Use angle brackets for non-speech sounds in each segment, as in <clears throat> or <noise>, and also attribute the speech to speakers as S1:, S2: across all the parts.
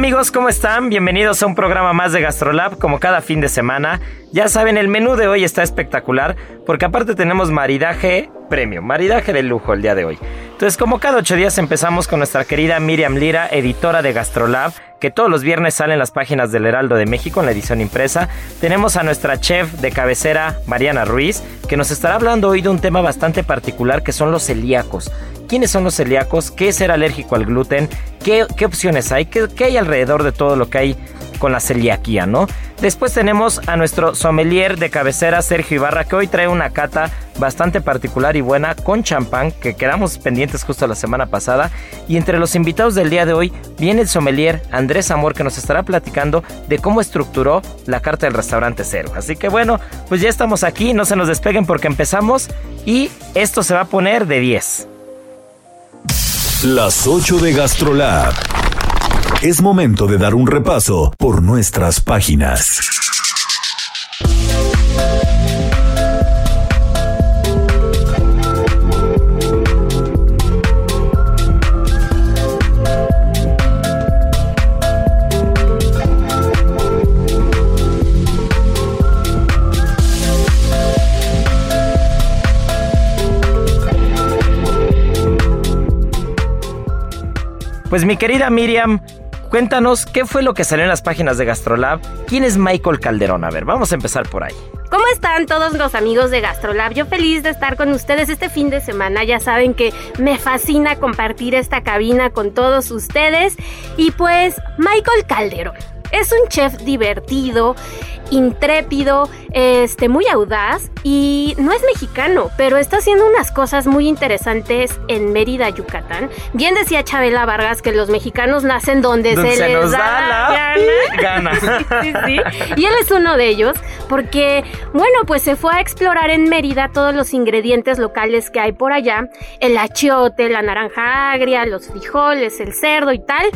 S1: amigos, ¿cómo están? Bienvenidos a un programa más de GastroLab, como cada fin de semana. Ya saben, el menú de hoy está espectacular, porque aparte tenemos maridaje premio, maridaje de lujo el día de hoy. Entonces, como cada ocho días empezamos con nuestra querida Miriam Lira, editora de GastroLab, que todos los viernes salen las páginas del Heraldo de México en la edición impresa. Tenemos a nuestra chef de cabecera, Mariana Ruiz, que nos estará hablando hoy de un tema bastante particular que son los celíacos. Quiénes son los celíacos, qué es ser alérgico al gluten, qué, opciones hay, ¿Qué, hay alrededor de todo lo que hay con la celiaquía, ¿no? Después tenemos a nuestro sommelier de cabecera, Sergio Ibarra, que hoy trae una cata bastante particular y buena con champán, que quedamos pendientes justo la semana pasada. Y entre los invitados del día de hoy viene el sommelier Andrés Amor, que nos estará platicando de cómo estructuró la carta del restaurante Cero. Así que bueno, pues ya estamos aquí, no se nos despeguen porque empezamos y esto se va a poner de 10.
S2: Las 8 de GastroLab. Es momento de dar un repaso por nuestras páginas.
S1: Pues mi querida Miriam, cuéntanos qué fue lo que salió en las páginas de Gastrolab. ¿Quién es Michael Calderón? A ver, vamos a empezar por ahí.
S3: ¿Cómo están todos los amigos de Gastrolab? Yo feliz de estar con ustedes este fin de semana. Ya saben que me fascina compartir esta cabina con todos ustedes. Y pues, Michael Calderón. Es un chef divertido, intrépido, este, muy audaz y no es mexicano, pero está haciendo unas cosas muy interesantes en Mérida, Yucatán. Bien decía Chabela Vargas que los mexicanos nacen donde, se, les da, la gana. <laughs> Y él es uno de ellos porque, bueno, pues se fue a explorar en Mérida todos los ingredientes locales que hay por allá, el achiote, la naranja agria, los frijoles, el cerdo y tal,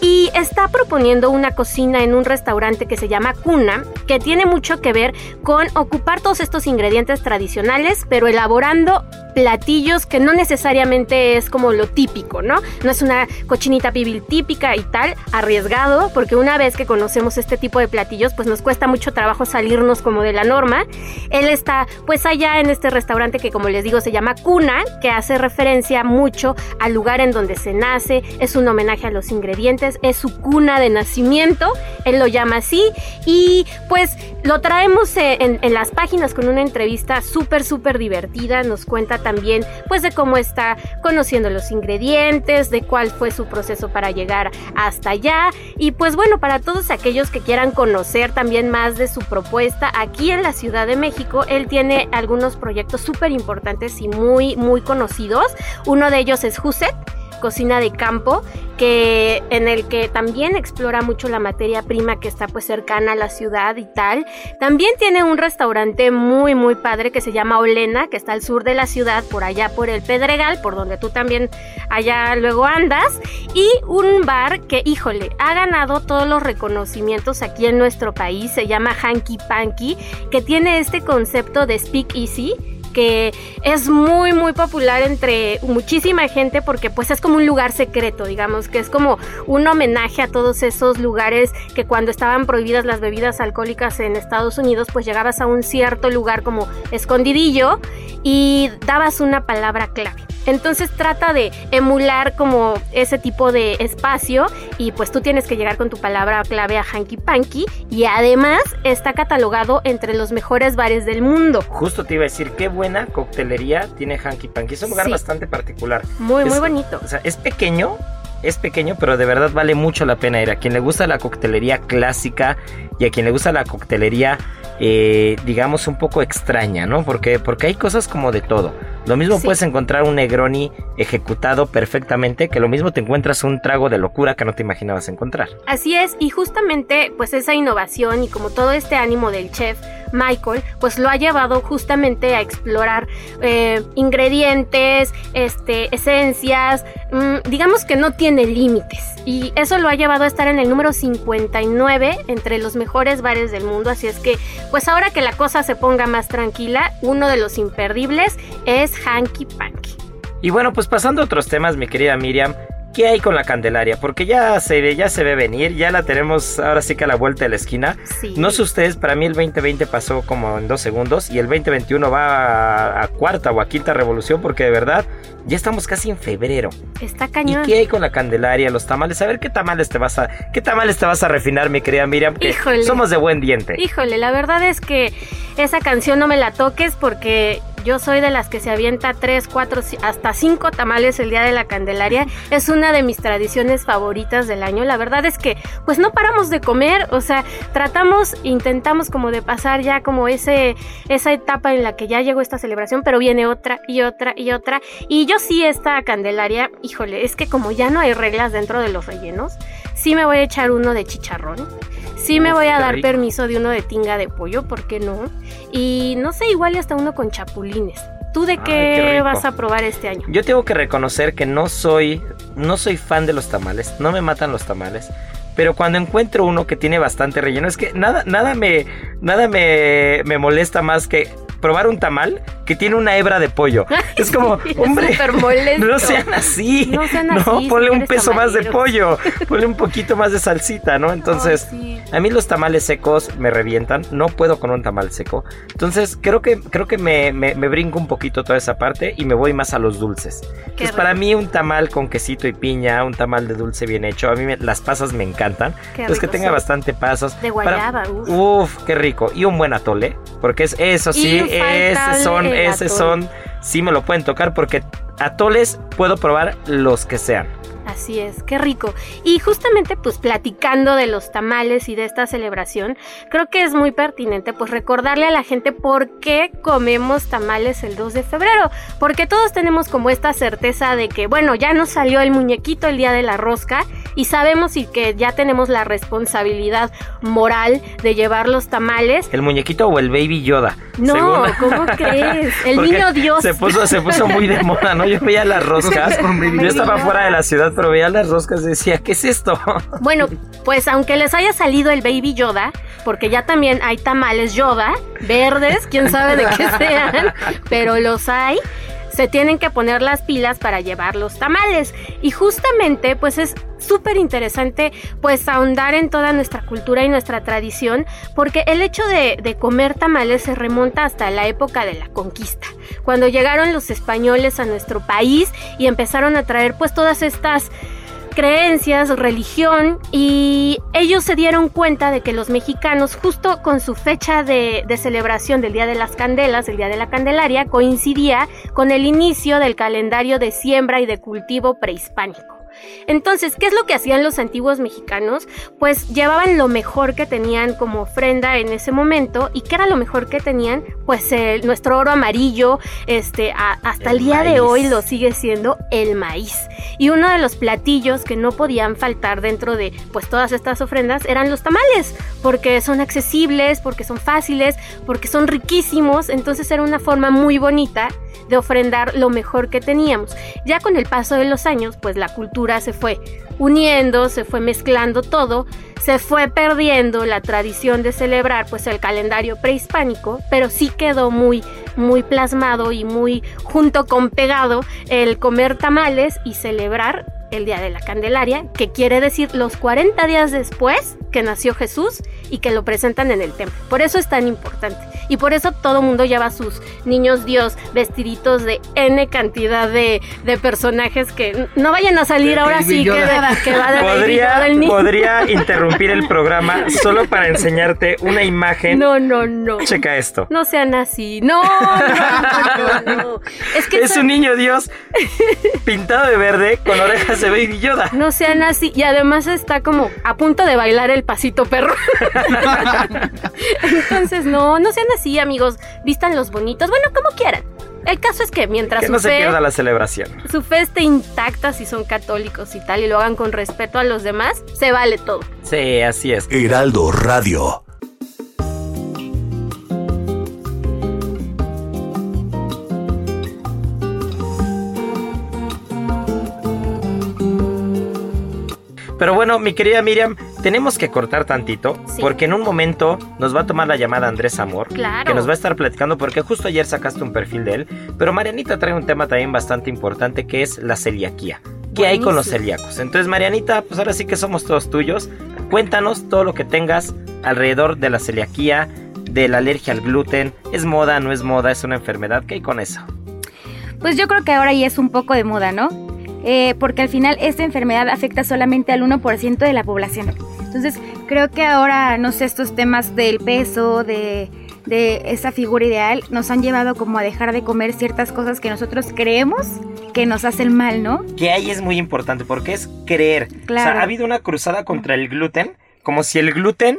S3: y está proponiendo una cocina en un restaurante que se llama Cuna, que tiene mucho que ver con ocupar todos estos ingredientes tradicionales, pero elaborando platillos que no necesariamente es como lo típico, ¿no? No es una cochinita pibil típica y tal, arriesgado, porque una vez que conocemos este tipo de platillos, pues nos cuesta mucho trabajo salirnos como de la norma. Él está pues allá en este restaurante que como les digo se llama Cuna, que hace referencia mucho al lugar en donde se nace, es un homenaje a los ingredientes, es su cuna de nacimiento, él lo llama así, y pues lo traemos en, las páginas con una entrevista súper, súper divertida. Nos cuenta también, pues, de cómo está conociendo los ingredientes, de cuál fue su proceso para llegar hasta allá. Y pues, bueno, para todos aquellos que quieran conocer también más de su propuesta aquí en la Ciudad de México, él tiene algunos proyectos súper importantes y muy, muy conocidos. Uno de ellos es Huset cocina de campo, que en el que también explora mucho la materia prima que está pues cercana a la ciudad y tal. También tiene un restaurante muy muy padre que se llama Olena, que está al sur de la ciudad, por allá por el Pedregal, por donde tú también allá luego andas, y un bar que, híjole, ha ganado todos los reconocimientos aquí en nuestro país, se llama Hanky Panky, que tiene este concepto de speak easy que es muy muy popular entre muchísima gente porque pues es como un lugar secreto, digamos, que es como un homenaje a todos esos lugares que cuando estaban prohibidas las bebidas alcohólicas en Estados Unidos, pues llegabas a un cierto lugar como escondidillo y dabas una palabra clave. Entonces trata de emular como ese tipo de espacio y pues tú tienes que llegar con tu palabra clave a Hanky Panky y además está catalogado entre los mejores bares del mundo.
S1: Justo te iba a decir, qué buena coctelería tiene Hanky Panky. Es un lugar bastante particular.
S3: Muy, muy bonito.
S1: O sea, es pequeño, es pequeño, pero de verdad vale mucho la pena ir. A quien le gusta la coctelería clásica y a quien le gusta la coctelería, eh, digamos, un poco extraña, ¿no? Porque, porque hay cosas como de todo. Lo mismo puedes encontrar un Negroni ejecutado perfectamente, que lo mismo te encuentras un trago de locura que no te imaginabas encontrar.
S3: Así es, y justamente pues esa innovación y como todo este ánimo del chef Michael, pues lo ha llevado justamente a explorar eh, ingredientes, este, esencias, mm, digamos que no tiene límites. Y eso lo ha llevado a estar en el número 59 entre los mejores bares del mundo. Así es que, pues ahora que la cosa se ponga más tranquila, uno de los imperdibles es Hanky Panky.
S1: Y bueno, pues pasando a otros temas, mi querida Miriam, ¿Qué hay con la Candelaria? Porque ya se ve, ya se ve venir, ya la tenemos ahora sí que a la vuelta de la esquina. No sé ustedes, para mí el 2020 pasó como en dos segundos y el 2021 va a, cuarta o a quinta revolución porque de verdad ya estamos casi en febrero.
S3: Está cañón.
S1: ¿Y qué hay con la Candelaria, los tamales? A ver qué tamales te vas a, qué tamales te vas a refinar, mi querida Miriam. Híjole. Somos de buen diente.
S3: Híjole, la verdad es que esa canción no me la toques porque yo soy de las que se avienta tres, cuatro, hasta cinco tamales el día de la Candelaria. Es una de mis tradiciones favoritas del año. La verdad es que, pues no paramos de comer. O sea, tratamos, intentamos como de pasar ya como ese, esa etapa en la que ya llegó esta celebración, pero viene otra y otra y otra. Y yo sí, esta Candelaria, híjole, es que como ya no hay reglas dentro de los rellenos, sí me voy a echar uno de chicharrón. Sí me voy a dar permiso de uno de tinga de pollo, ¿por qué no? Y no sé, igual hasta uno con chapulines. ¿Tú de qué, vas a probar este año?
S1: Yo tengo que reconocer que no soy, no soy fan de los tamales, no me matan los tamales. Pero cuando encuentro uno que tiene bastante relleno, es que nada, nada me, nada me, me molesta más que probar un tamal que tiene una hebra de pollo. Es como, hombre, no sean así. No sean así. No, ponle un peso más de pollo, ponle un poquito más de salsita, ¿no? Entonces, a mí los tamales secos me revientan, no puedo con un tamal seco. Entonces, creo que, creo que me, me, brinco un poquito toda esa parte y me voy más a los dulces. Entonces, para mí un tamal con quesito y piña, un tamal de dulce bien hecho, a mí las pasas me encantan. Entonces, que tenga bastante pasas.
S3: De guayaba,
S1: uf. qué rico. Y un buen atole, porque es eso sí, esos son, esos son, sí me lo pueden tocar porque atoles puedo probar los que sean.
S3: Así es, qué rico. Y justamente pues platicando de los tamales y de esta celebración, creo que es muy pertinente pues recordarle a la gente por qué comemos tamales el 2 de febrero, porque todos tenemos como esta certeza de que bueno, ya nos salió el muñequito el día de la rosca y sabemos y que ya tenemos la responsabilidad moral de llevar los tamales.
S1: ¿El muñequito o el baby Yoda?
S3: No, ¿cómo crees? El <laughs> niño Dios.
S1: Se puso, se puso muy de moda, ¿no? Yo veía las roscas, <laughs> yo estaba fuera de la ciudad pero veía las roscas y decía, ¿qué es esto? <laughs>
S3: Bueno, pues aunque les haya salido el Baby Yoda, porque ya también hay tamales Yoda, verdes, quién sabe de qué sean, <laughs> pero los hay se tienen que poner las pilas para llevar los tamales. Y justamente, pues es súper interesante, pues ahondar en toda nuestra cultura y nuestra tradición, porque el hecho de, de, comer tamales se remonta hasta la época de la conquista, cuando llegaron los españoles a nuestro país y empezaron a traer pues todas estas creencias, religión y ellos se dieron cuenta de que los mexicanos justo con su fecha de, celebración del Día de las Candelas, el Día de la Candelaria, coincidía con el inicio del calendario de siembra y de cultivo prehispánico. Entonces, ¿qué es lo que hacían los antiguos mexicanos? Pues llevaban lo mejor que tenían como ofrenda en ese momento. ¿Y qué era lo mejor que tenían? Pues nuestro oro amarillo, este, hasta el, día de hoy lo sigue siendo el maíz. Y uno de los platillos que no podían faltar dentro de pues todas estas ofrendas eran los tamales, porque son accesibles, porque son fáciles, porque son riquísimos. Entonces era una forma muy bonita de ofrendar lo mejor que teníamos. Ya con el paso de los años, pues la cultura se fue uniendo, se fue mezclando todo, se fue perdiendo la tradición de celebrar pues el calendario prehispánico, pero sí quedó muy muy plasmado y muy junto con pegado el comer tamales y celebrar el día de la Candelaria, que quiere decir los 40 días después que nació Jesús y que lo presentan en el templo. Por eso es tan importante. Y por eso todo mundo lleva a sus niños Dios vestiditos de N cantidad de, personajes que no vayan a salir ahora sí que, que, va de
S1: podría, Podría <laughs> interrumpir el programa solo para enseñarte una imagen.
S3: No, no, no.
S1: Checa esto.
S3: No sean así. No, no, no,
S1: Es que es un niño Dios pintado de verde con orejas Baby Yoda.
S3: No sean así. Y además está como a punto de bailar el pasito perro. Entonces, no, no sean así, amigos. Vistan los bonitos. Bueno, como quieran. El caso es que mientras
S1: que no se pierda la celebración.
S3: Su fe esté intacta si son católicos y tal y lo hagan con respeto a los demás, se vale todo.
S1: Sí, así es.
S2: Heraldo Radio.
S1: Pero bueno, mi querida Miriam, tenemos que cortar tantito porque en un momento nos va a tomar la llamada Andrés Amor, que nos va a estar platicando porque justo ayer sacaste un perfil de él, pero Marianita trae un tema también bastante importante que es la celiaquía. ¿Qué hay con los celíacos? Entonces, Marianita, pues ahora sí que somos todos tuyos. Cuéntanos todo lo que tengas alrededor de la celiaquía, de la alergia al gluten. ¿Es moda, no es moda? ¿Es una enfermedad? ¿Qué hay con eso?
S4: Pues yo creo que ahora ya es un poco de moda, ¿no? Eh, porque al final esta enfermedad afecta solamente al 1% de la población. Entonces creo que ahora, no sé, estos temas del peso, de, de esa figura ideal, nos han llevado como a dejar de comer ciertas cosas que nosotros creemos que nos hacen mal, ¿no?
S1: Que ahí es muy importante porque es creer. Claro. O sea, ha habido una cruzada contra el gluten, como si el gluten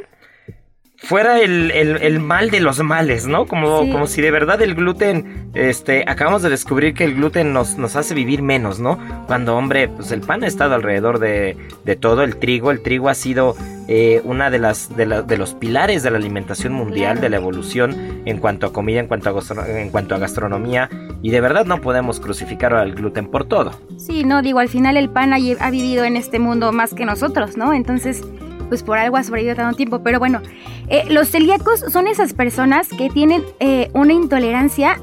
S1: fuera el, mal de los males, ¿no? Como, como si de verdad el gluten, este, acabamos de descubrir que el gluten nos, nos hace vivir menos, ¿no? Cuando, hombre, pues el pan ha estado alrededor de, de todo, el trigo, el trigo ha sido eh, una de las de, de, los pilares de la alimentación mundial, de la evolución en cuanto a comida, en cuanto a, en cuanto a gastronomía, y de verdad no podemos crucificar al gluten por todo.
S4: Sí, no, digo, al final el pan ha, ha vivido en este mundo más que nosotros, ¿no? Entonces pues por algo ha sobrevivido tanto tiempo. Pero bueno, eh, los celíacos son esas personas que tienen eh, una intolerancia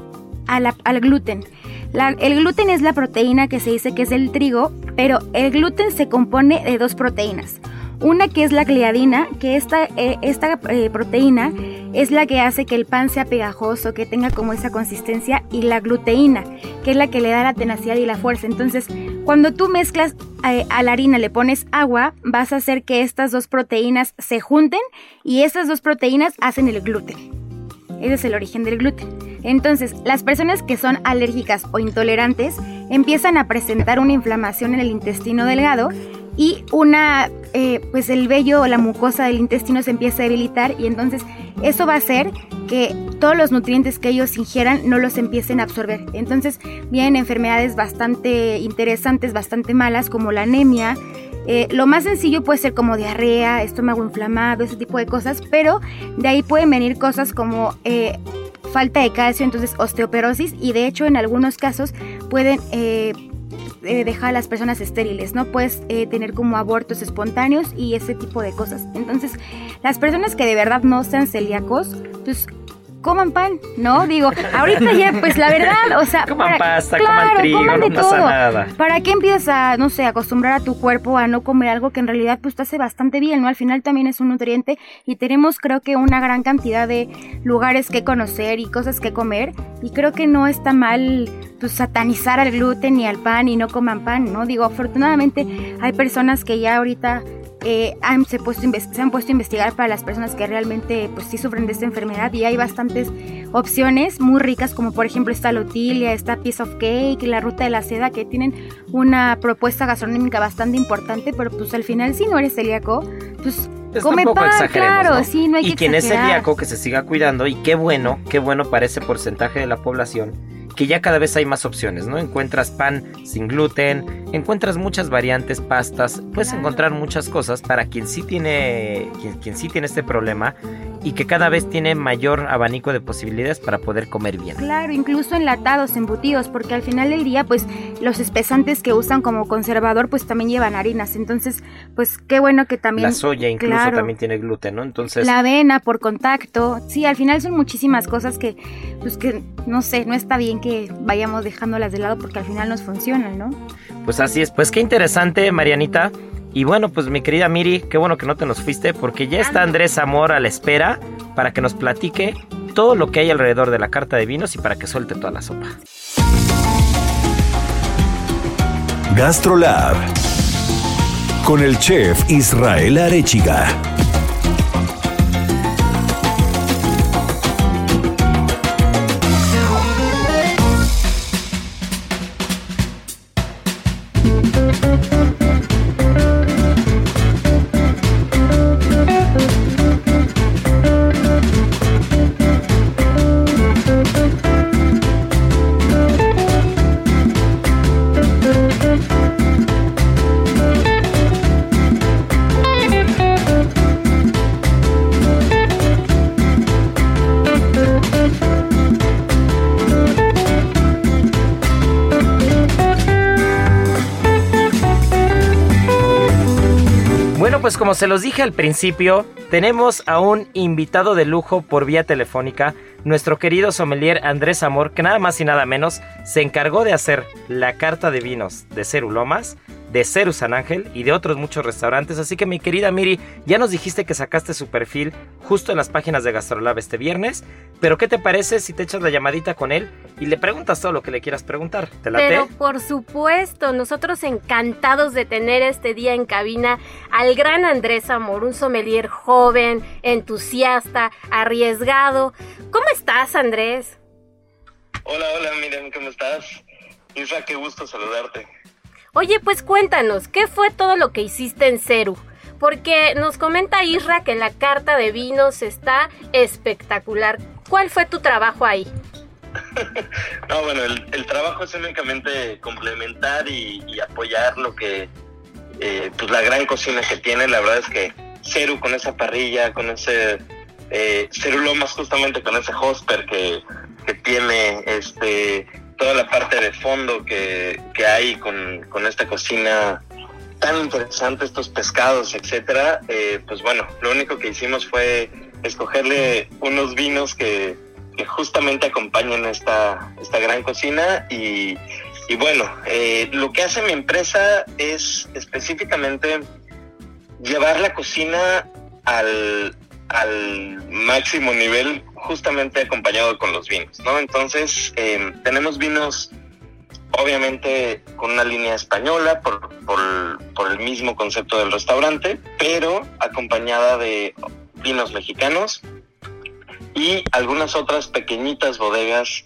S4: al gluten. el gluten es la proteína que se dice que es del trigo, pero el gluten se compone de dos proteínas. Una que es la gliadina, que esta, eh, esta eh, proteína es la que hace que el pan sea pegajoso, que tenga como esa consistencia, y la gluteína, que es la que le da la tenacidad y la fuerza. Entonces, cuando tú mezclas eh, a la harina, le pones agua, vas a hacer que estas dos proteínas se junten y estas dos proteínas hacen el gluten. Ese es el origen del gluten. Entonces, las personas que son alérgicas o intolerantes empiezan a presentar una inflamación en el intestino delgado y una, eh, pues el vello o la mucosa del intestino se empieza a debilitar y entonces eso va a hacer que todos los nutrientes que ellos ingieran no los empiecen a absorber. Entonces vienen enfermedades bastante interesantes, bastante malas, como la anemia. Eh, lo más sencillo puede ser como diarrea, estómago inflamado, ese tipo de cosas, pero de ahí pueden venir cosas como eh, falta de calcio, entonces osteoporosis y de hecho en algunos casos pueden eh, dejar a las personas estériles, ¿no? Puedes eh, tener como abortos espontáneos y ese tipo de cosas. Entonces, las personas que de verdad no sean celíacos, pues coman pan, ¿no? Digo, ahorita ya, pues la verdad, o sea,
S1: coman pasta, coman trigo, no pasa nada.
S4: ¿Para qué empiezas a, no sé, acostumbrar a tu cuerpo a no comer algo que en realidad pues te hace bastante bien, ¿no? Al final también es un nutriente y tenemos creo que una gran cantidad de lugares que conocer y cosas que comer y creo que no está mal pues satanizar al gluten y al pan y no coman pan, ¿no? Digo, afortunadamente hay personas que ya ahorita eh, han, se, puesto, se han puesto a investigar para las personas que realmente pues sí sufren de esta enfermedad y hay bastantes opciones muy ricas como por ejemplo esta lotilia, esta piece of cake, la ruta de la seda que tienen una propuesta gastronómica bastante importante, pero pues al final si no eres celíaco, pues come pan, claro, sí, no hay
S1: y quien es celíaco que se siga cuidando y qué bueno, qué bueno para ese porcentaje de la población que ya cada vez hay más opciones, ¿no? Encuentras pan sin gluten, encuentras muchas variantes, pastas, puedes encontrar muchas cosas para quien sí tiene, quien, sí tiene este problema y que cada vez tiene mayor abanico de posibilidades para poder comer bien.
S4: Claro, incluso enlatados, embutidos, porque al final del día, pues los espesantes que usan como conservador, pues también llevan harinas. Entonces, pues qué bueno que también.
S1: La soya incluso también tiene gluten, ¿no? Entonces.
S4: La avena por contacto. Sí, al final son muchísimas cosas que, pues que, no sé, no está bien que vayamos dejándolas de lado porque al final nos funcionan, ¿no?
S1: Pues así es, pues qué interesante, Marianita. Y bueno, pues mi querida Miri, qué bueno que no te nos fuiste porque ya está Andrés Amor a la espera para que nos platique todo lo que hay alrededor de la carta de vinos y para que suelte toda la sopa.
S2: Gastrolab con el chef Israel Arechiga.
S1: Como se los dije al principio, tenemos a un invitado de lujo por vía telefónica, nuestro querido sommelier Andrés Amor, que nada más y nada menos se encargó de hacer la carta de vinos de Cerulomas de Ceru San Ángel y de otros muchos restaurantes. Así que mi querida Miri, ya nos dijiste que sacaste su perfil justo en las páginas de Gastrolab este viernes. Pero ¿qué te parece si te echas la llamadita con él y le preguntas todo lo que le quieras preguntar? ¿Te late?
S3: Pero por supuesto, nosotros encantados de tener este día en cabina al gran Andrés Amor, un sommelier joven, entusiasta, arriesgado. ¿Cómo estás, Andrés?
S5: Hola, hola, Miriam, ¿cómo estás? Isra, qué gusto saludarte.
S3: Oye, pues cuéntanos, ¿qué fue todo lo que hiciste en Ceru? Porque nos comenta Isra que la carta de vinos está espectacular. ¿Cuál fue tu trabajo ahí? <laughs>
S5: no, bueno, el, trabajo es únicamente complementar y, apoyar lo que, eh, pues la gran cocina que tiene. La verdad es que Ceru con esa parrilla, con ese eh, Lomas justamente con ese hosper que, que tiene, este, toda la parte de fondo que, hay con, esta cocina tan interesante, estos pescados, etcétera, eh, pues bueno, lo único que hicimos fue escogerle unos vinos que, justamente acompañan esta, esta gran cocina y, bueno, eh, lo que hace mi empresa es específicamente llevar la cocina al, al máximo nivel justamente acompañado con los vinos, ¿no? Entonces, em, tenemos vinos obviamente con una línea española por, por, el mismo concepto del restaurante, pero acompañada de vinos mexicanos y algunas otras pequeñitas bodegas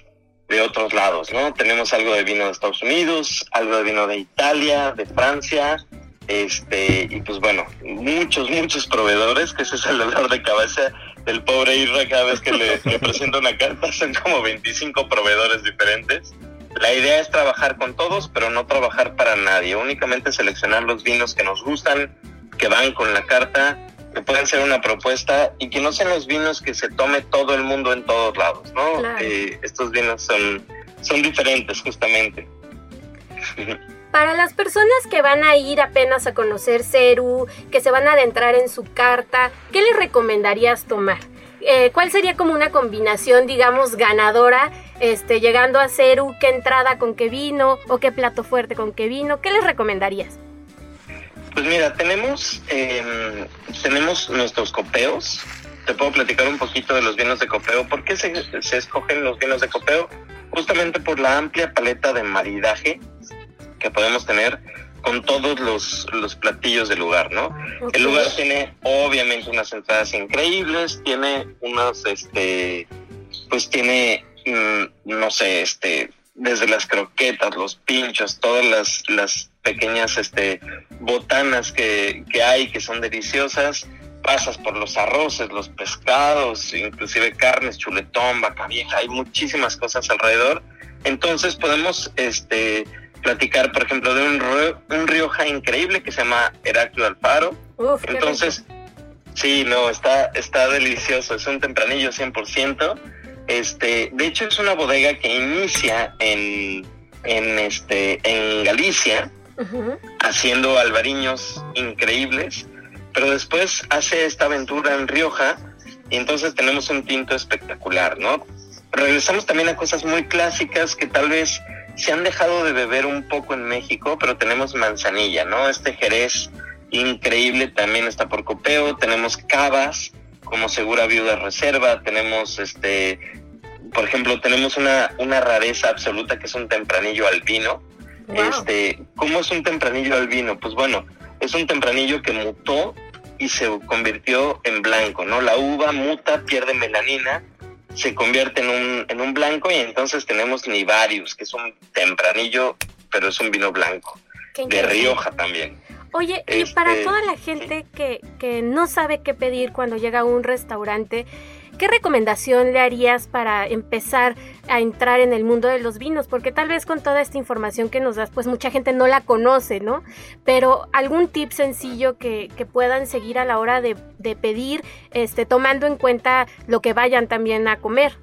S5: de otros lados, ¿no? Tenemos algo de vino de Estados Unidos, algo de vino de Italia, de Francia, este, y pues bueno, muchos, muchos proveedores, que ese es el dolor de cabeza del pobre Irra cada vez que le, <laughs> le presento una carta, son como 25 proveedores diferentes. La idea es trabajar con todos, pero no trabajar para nadie, únicamente seleccionar los vinos que nos gustan, que van con la carta, que pueden ser una propuesta y que no sean los vinos que se tome todo el mundo en todos lados, ¿no? Eh, estos vinos son, son diferentes justamente. <laughs>
S3: Para las personas que van a ir apenas a conocer Ceru, que se van a adentrar en su carta, ¿qué les recomendarías tomar? Eh, ¿Cuál sería como una combinación, digamos, ganadora, este, llegando a Ceru? ¿Qué entrada con qué vino? ¿O qué plato fuerte con qué vino? ¿Qué les recomendarías?
S5: Pues mira, tenemos, em, tenemos nuestros copeos. Te puedo platicar un poquito de los vinos de copeo. ¿Por qué se, se escogen los vinos de copeo? Justamente por la amplia paleta de maridaje que podemos tener con todos los, los platillos del lugar, ¿no? El lugar tiene obviamente unas entradas increíbles, tiene unos, este, pues tiene, mm, no sé, este, desde las croquetas, los pinchos, todas las, las pequeñas, este, botanas que, que hay que son deliciosas, pasas por los arroces, los pescados, inclusive carnes, chuletón, vaca vieja, hay muchísimas cosas alrededor. Entonces podemos, este, platicar, por ejemplo, de un, un Rioja increíble que se llama Heraclio Alfaro. Entonces, sí, no, está, está delicioso, es un tempranillo 100%. Este, de hecho, es una bodega que inicia en, en, este, en Galicia, haciendo albariños increíbles, pero después hace esta aventura en Rioja y entonces tenemos un tinto espectacular, ¿no? Regresamos también a cosas muy clásicas que tal vez se han dejado de beber un poco en México, pero tenemos manzanilla, ¿no? Este Jerez increíble también está por copeo, tenemos cavas como segura viuda reserva, tenemos este, por ejemplo, tenemos una, una rareza absoluta que es un tempranillo albino. Este, ¿cómo es un tempranillo albino? Pues bueno, es un tempranillo que mutó y se convirtió en blanco, ¿no? La uva muta, pierde melanina se convierte en un, en un blanco y entonces tenemos Nivarius, que es un tempranillo, pero es un vino blanco. De Rioja también.
S3: Oye, y para este, toda la gente que, que no sabe qué pedir cuando llega a un restaurante, ¿qué recomendación le harías para empezar a entrar en el mundo de los vinos? Porque tal vez con toda esta información que nos das, pues mucha gente no la conoce, ¿no? Pero algún tip sencillo que, puedan seguir a la hora de, pedir, este, tomando en cuenta lo que vayan también a comer.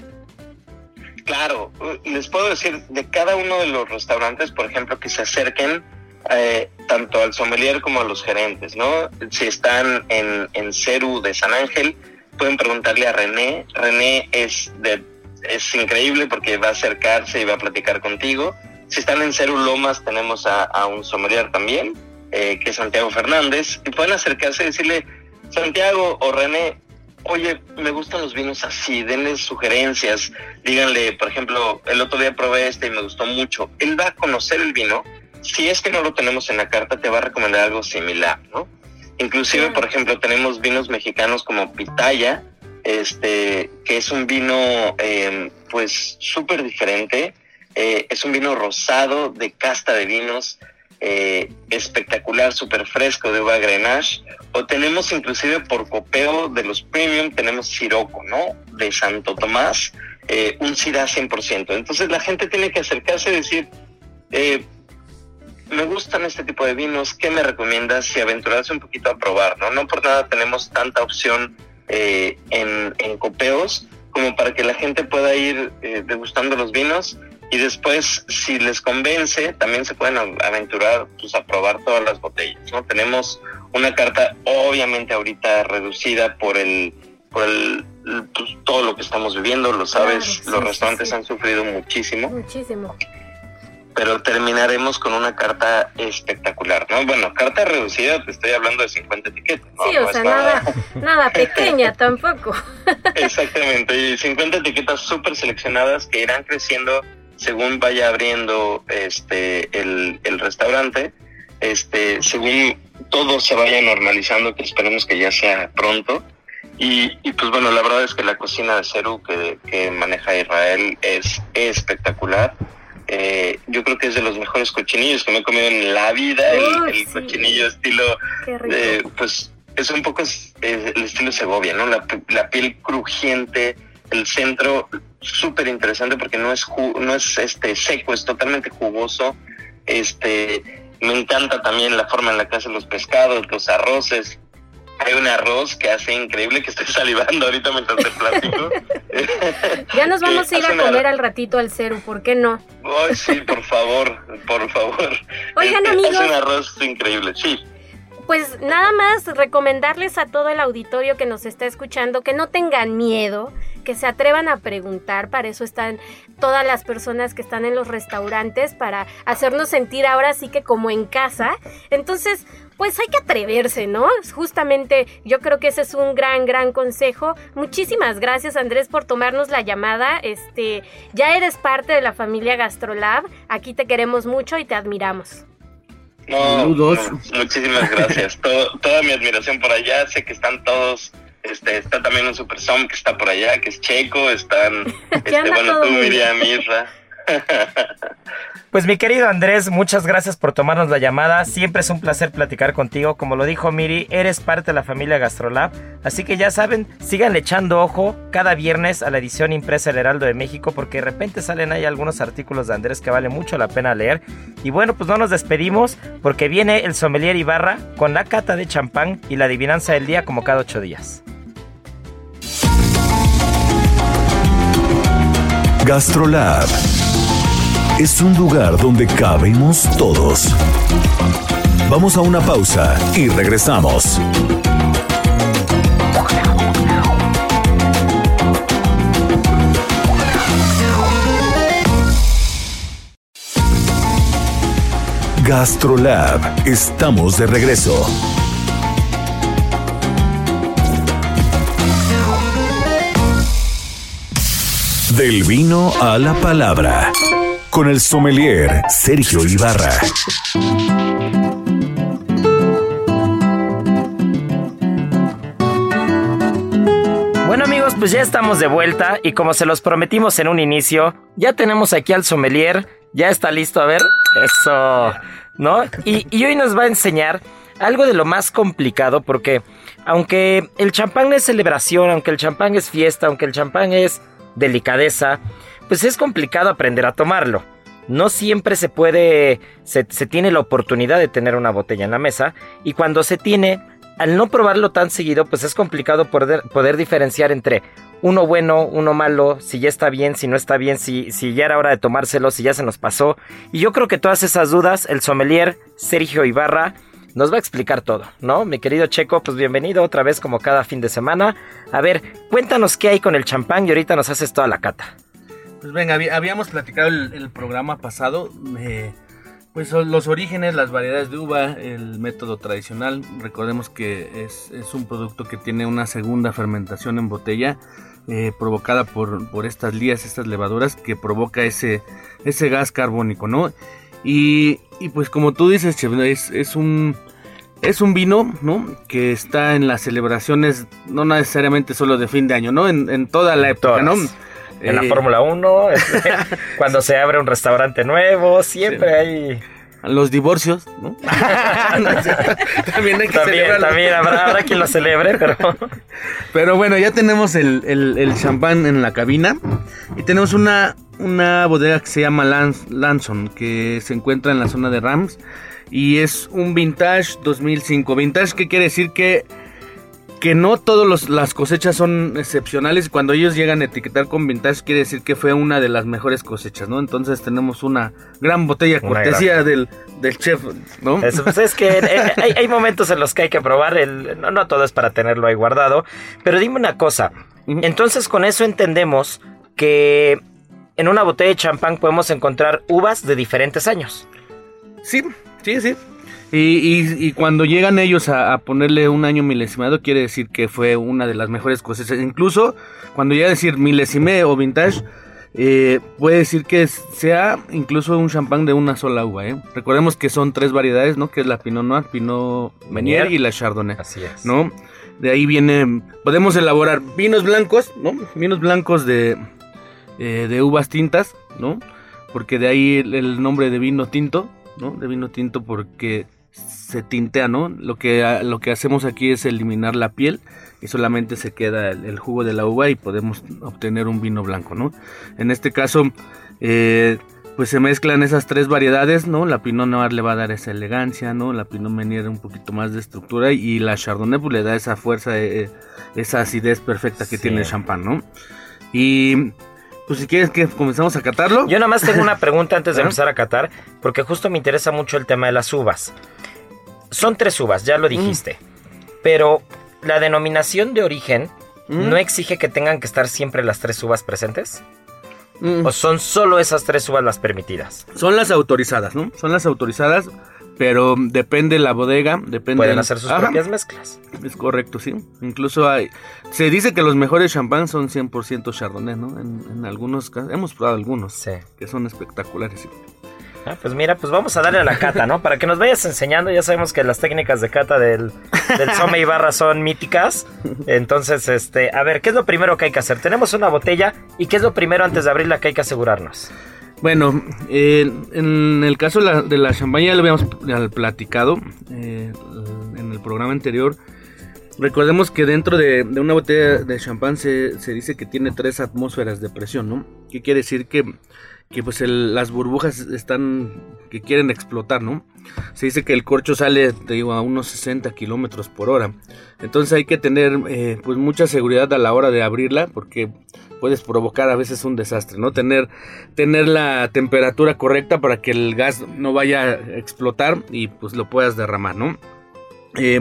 S5: Claro, les puedo decir de cada uno de los restaurantes, por ejemplo, que se acerquen eh, tanto al sommelier como a los gerentes, ¿no? Si están en, en Ceru de San Ángel, pueden preguntarle a René. René es, de, es increíble porque va a acercarse y va a platicar contigo. Si están en Ceru Lomas, tenemos a, un sommelier también, eh, que es Santiago Fernández, y pueden acercarse y decirle, Santiago o René, oye, me gustan los vinos así, denle sugerencias, díganle, por ejemplo, el otro día probé este y me gustó mucho. Él va a conocer el vino, si es que no lo tenemos en la carta, te va a recomendar algo similar, ¿no? Inclusive, por ejemplo, tenemos vinos mexicanos como Pitaya, este, que es un vino, em, pues, súper diferente. Eh, es un vino rosado de casta de vinos, eh, espectacular, súper fresco de uva Grenache. O tenemos inclusive por copeo de los premium, tenemos Siroco, ¿no? De Santo Tomás, eh, un Syrah 100%. Entonces la gente tiene que acercarse y decir, me gustan este tipo de vinos, ¿qué me recomiendas y aventurarse un poquito a probar? No, no por nada tenemos tanta opción eh, en, en, copeos como para que la gente pueda ir eh, degustando los vinos y después, si les convence, también se pueden aventurar pues, a probar todas las botellas. ¿no? Tenemos una carta obviamente ahorita reducida por el por el, pues, todo lo que estamos viviendo, lo sabes, los restaurantes han sufrido muchísimo.
S3: Muchísimo
S5: pero terminaremos con una carta espectacular, ¿no? Bueno, carta reducida, te estoy hablando de 50 etiquetas.
S3: Sí, o sea, nada, <laughs> nada pequeña tampoco. <laughs>
S5: Exactamente, y 50 etiquetas súper seleccionadas que irán creciendo según vaya abriendo este el, el restaurante, este, según todo se vaya normalizando, que esperemos que ya sea pronto. Y, y, pues bueno, la verdad es que la cocina de Ceru que, que maneja Israel es espectacular. Eh, yo creo que es de los mejores cochinillos que me he comido en la vida. el, cochinillo estilo, eh, pues es un poco el estilo Segovia, ¿no? La, piel crujiente, el centro súper interesante porque no es no es este seco, es totalmente jugoso. Este, me encanta también la forma en la que hacen los pescados, los arroces. Hay un arroz que hace increíble que estoy <laughs> salivando ahorita mientras te platico. <laughs>
S3: ya nos vamos a ir a comer al ratito al cero, ¿por qué no?
S5: Ay, sí, por favor, por favor.
S3: Oigan, amigos.
S5: Hace un arroz increíble, sí.
S3: Pues nada más recomendarles a todo el auditorio que nos está escuchando que no tengan miedo, que se atrevan a preguntar, para eso están todas las personas que están en los restaurantes, para hacernos sentir ahora sí que como en casa. Entonces, pues hay que atreverse, ¿no? Justamente yo creo que ese es un gran, gran consejo. Muchísimas gracias Andrés por tomarnos la llamada. Este, ya eres parte de la familia Gastrolab. Aquí te queremos mucho y te admiramos.
S5: No,
S6: Saludos.
S5: no, muchísimas gracias. Todo- toda mi admiración por allá. Sé que están todos. Este, está también un Super Som que está por allá, que es Checo. Están, <laughs> este, bueno, tú, Miriam, Isra.
S1: Pues mi querido Andrés, muchas gracias por tomarnos la llamada. Siempre es un placer platicar contigo. Como lo dijo Miri, eres parte de la familia Gastrolab. Así que ya saben, sigan echando ojo cada viernes a la edición impresa del Heraldo de México porque de repente salen ahí algunos artículos de Andrés que vale mucho la pena leer. Y bueno, pues no nos despedimos porque viene el sommelier Ibarra con la cata de champán y la adivinanza del día como cada ocho días.
S2: Gastrolab es un lugar donde cabemos todos. Vamos a una pausa y regresamos. Gastrolab, estamos de regreso. Del vino a la palabra. Con el sommelier Sergio Ibarra.
S1: Bueno amigos, pues ya estamos de vuelta y como se los prometimos en un inicio, ya tenemos aquí al sommelier, ya está listo, a ver, eso, ¿no? Y, hoy nos va a enseñar algo de lo más complicado porque aunque el champán es celebración, aunque el champán es fiesta, aunque el champán es delicadeza, pues es complicado aprender a tomarlo. No siempre se puede, se, tiene la oportunidad de tener una botella en la mesa y cuando se tiene, al no probarlo tan seguido, pues es complicado poder, poder diferenciar entre uno bueno, uno malo, si ya está bien, si no está bien, si, si ya era hora de tomárselo, si ya se nos pasó. Y yo creo que todas esas dudas, el sommelier Sergio Ibarra nos va a explicar todo, ¿no? Mi querido Checo, pues bienvenido otra vez como cada fin de semana. A ver, cuéntanos qué hay con el champán y ahorita nos haces toda la cata.
S6: Pues venga, habíamos platicado el, el programa pasado, eh, pues los orígenes, las variedades de uva, el método tradicional. Recordemos que es, es un producto que tiene una segunda fermentación en botella eh, provocada por, por estas lías, estas levaduras que provoca ese, ese gas carbónico, ¿no? Y, y pues como tú dices, Chef, es, es un... Es un vino, ¿no? Que está en las celebraciones, no necesariamente solo de fin de año, ¿no? En, en toda la época, ¿no?
S1: En la Fórmula 1, este, <laughs> cuando se abre un restaurante nuevo, siempre hay...
S6: Los divorcios, ¿no? <laughs> <laughs> también hay que
S1: También, también habrá, habrá quien lo celebre, pero...
S6: Pero bueno, ya tenemos el, el, el champán en la cabina. Y tenemos una, una bodega que se llama Lans- Lanson, que se encuentra en la zona de Rams. Y es un vintage 2005. Vintage, ¿qué quiere decir? Que, que no todas las cosechas son excepcionales. Cuando ellos llegan a etiquetar con vintage, quiere decir que fue una de las mejores cosechas, ¿no? Entonces tenemos una gran botella cortesía del, del chef, ¿no?
S1: Eso, pues es que eh, hay, hay momentos en los que hay que probar, el, no, no todo es para tenerlo ahí guardado, pero dime una cosa, entonces con eso entendemos que en una botella de champán podemos encontrar uvas de diferentes años.
S6: Sí, sí, sí. Y, y- y cuando llegan ellos a, a ponerle un año milesimado, quiere decir que fue una de las mejores cosechas. Incluso cuando llega a decir milesime o vintage, eh, puede decir que sea incluso un champán de una sola uva. ¿eh? Recordemos que son tres variedades, ¿no? Que es la Pinot Noir, Pinot Meunier y la Chardonnay.
S1: Así es.
S6: ¿no? De ahí viene, podemos elaborar vinos blancos, ¿no? Vinos blancos de, eh, de uvas tintas, ¿no? Porque de ahí el, el nombre de vino tinto, ¿no? De vino tinto porque se tintea, ¿no? Lo que, ha- lo que hacemos aquí es eliminar la piel y solamente se queda el, el jugo de la uva y podemos obtener un vino blanco, ¿no? En este caso, eh, pues se mezclan esas tres variedades, ¿no? La Pinot Noir le va a dar esa elegancia, ¿no? La Pinot Meunier un poquito más de estructura y la Chardonnay pues le da esa fuerza, eh, esa acidez perfecta que
S1: Sí.
S6: tiene el champán, ¿no? Y pues si quieres que comenzamos a catarlo.
S1: Yo nada más tengo una pregunta antes de empezar a catar, porque justo me interesa mucho el tema de las uvas. Son tres uvas, ya lo dijiste, pero la denominación de origen
S6: Mm.
S1: no exige que tengan que estar siempre las tres uvas presentes.
S6: Mm.
S1: ¿O son solo esas tres uvas las permitidas?
S6: Son las autorizadas, ¿no? Son las autorizadas, pero depende la bodega, depende...
S1: Pueden hacer sus
S6: Ajá.
S1: propias mezclas.
S6: Es correcto, sí. Incluso hay... Se dice que los mejores champán son 100% Chardonnay, ¿no? En, en algunos casos... Hemos probado algunos
S1: Sí.
S6: que son espectaculares, sí.
S1: Ah, pues mira, pues vamos a darle a la cata, ¿no? Para que nos vayas enseñando, ya sabemos que las técnicas de cata del, del Some Ibarra son míticas. Entonces, este, a ver, ¿qué es lo primero que hay que hacer? Tenemos una botella y ¿qué es lo primero antes de abrirla que hay que asegurarnos?
S6: Bueno, eh, en el caso de la, champaña ya lo habíamos platicado eh, en el programa anterior. Recordemos que dentro de, de una botella de champán se, se, dice que tiene tres atmósferas de presión, ¿no? ¿Qué quiere decir? Que, que pues el, las burbujas están, que quieren explotar, ¿no? Se dice que el corcho sale, te digo, a unos 60 kilómetros por hora. Entonces hay que tener eh, pues mucha seguridad a la hora de abrirla porque puedes provocar a veces un desastre, ¿no? Tener, tener la temperatura correcta para que el gas no vaya a explotar y pues lo puedas derramar, ¿no? Eh,